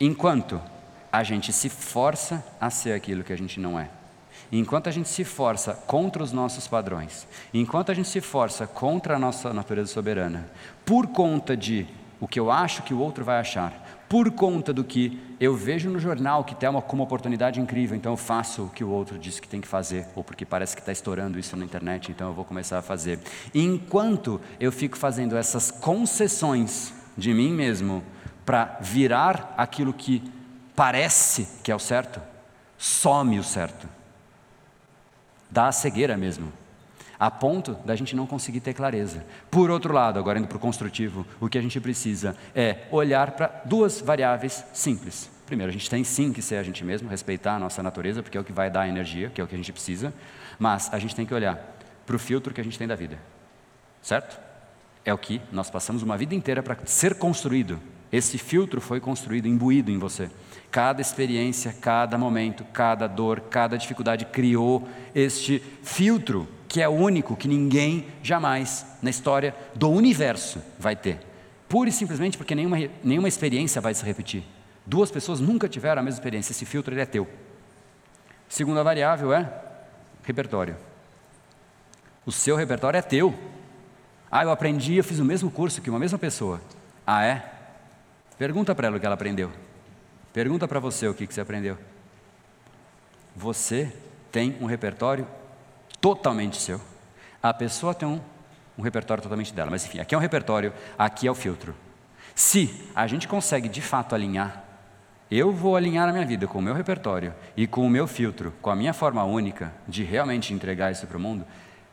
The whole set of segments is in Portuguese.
Enquanto a gente se força a ser aquilo que a gente não é. Enquanto a gente se força contra os nossos padrões, enquanto a gente se força contra a nossa natureza soberana, por conta de o que eu acho que o outro vai achar, por conta do que eu vejo no jornal que tem uma, como oportunidade incrível, então eu faço o que o outro disse que tem que fazer, ou porque parece que está estourando isso na internet, então eu vou começar a fazer. enquanto eu fico fazendo essas concessões de mim mesmo para virar aquilo que parece que é o certo, some o certo. Dá a cegueira mesmo, a ponto da gente não conseguir ter clareza. Por outro lado, agora indo para o construtivo, o que a gente precisa é olhar para duas variáveis simples. Primeiro, a gente tem sim que ser a gente mesmo, respeitar a nossa natureza, porque é o que vai dar a energia, que é o que a gente precisa, mas a gente tem que olhar para o filtro que a gente tem da vida, certo? É o que nós passamos uma vida inteira para ser construído esse filtro foi construído, imbuído em você. Cada experiência, cada momento, cada dor, cada dificuldade criou este filtro que é único, que ninguém jamais na história do universo vai ter. Pura e simplesmente porque nenhuma, nenhuma experiência vai se repetir. Duas pessoas nunca tiveram a mesma experiência, esse filtro ele é teu. Segunda variável é repertório. O seu repertório é teu. Ah, eu aprendi, eu fiz o mesmo curso que uma mesma pessoa. Ah, é? Pergunta para ela o que ela aprendeu. Pergunta para você o que, você aprendeu. Você tem um repertório totalmente seu. A pessoa tem um, um repertório totalmente dela. Mas enfim, aqui é um repertório, aqui é o filtro. Se a gente consegue de fato alinhar, eu vou alinhar a minha vida com o meu repertório e com o meu filtro, com a minha forma única de realmente entregar isso para o mundo,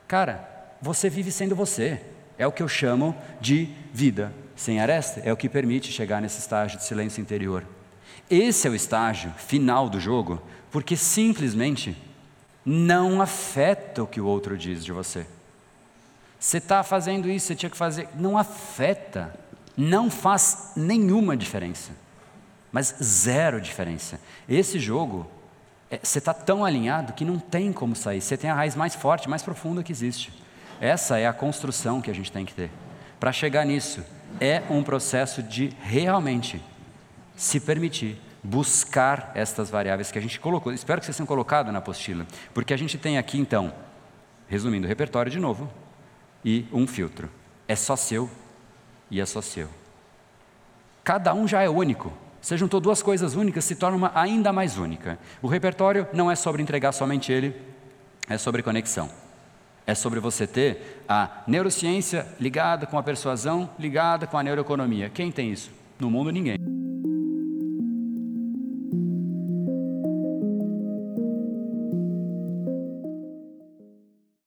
cara, você vive sendo você. É o que eu chamo de vida sem aresta, é o que permite chegar nesse estágio de silêncio interior. Esse é o estágio final do jogo, porque simplesmente não afeta o que o outro diz de você. Você está fazendo isso, você tinha que fazer. Não afeta, não faz nenhuma diferença, mas zero diferença. Esse jogo, é, você está tão alinhado que não tem como sair. Você tem a raiz mais forte, mais profunda que existe. Essa é a construção que a gente tem que ter. Para chegar nisso, é um processo de realmente se permitir buscar estas variáveis que a gente colocou. Espero que vocês tenham colocado na apostila, porque a gente tem aqui então, resumindo, repertório de novo e um filtro. É só seu e é só seu. Cada um já é único. Você juntou duas coisas únicas, se torna uma ainda mais única. O repertório não é sobre entregar somente ele, é sobre conexão. É sobre você ter a neurociência ligada com a persuasão, ligada com a neuroeconomia. Quem tem isso? No mundo, ninguém.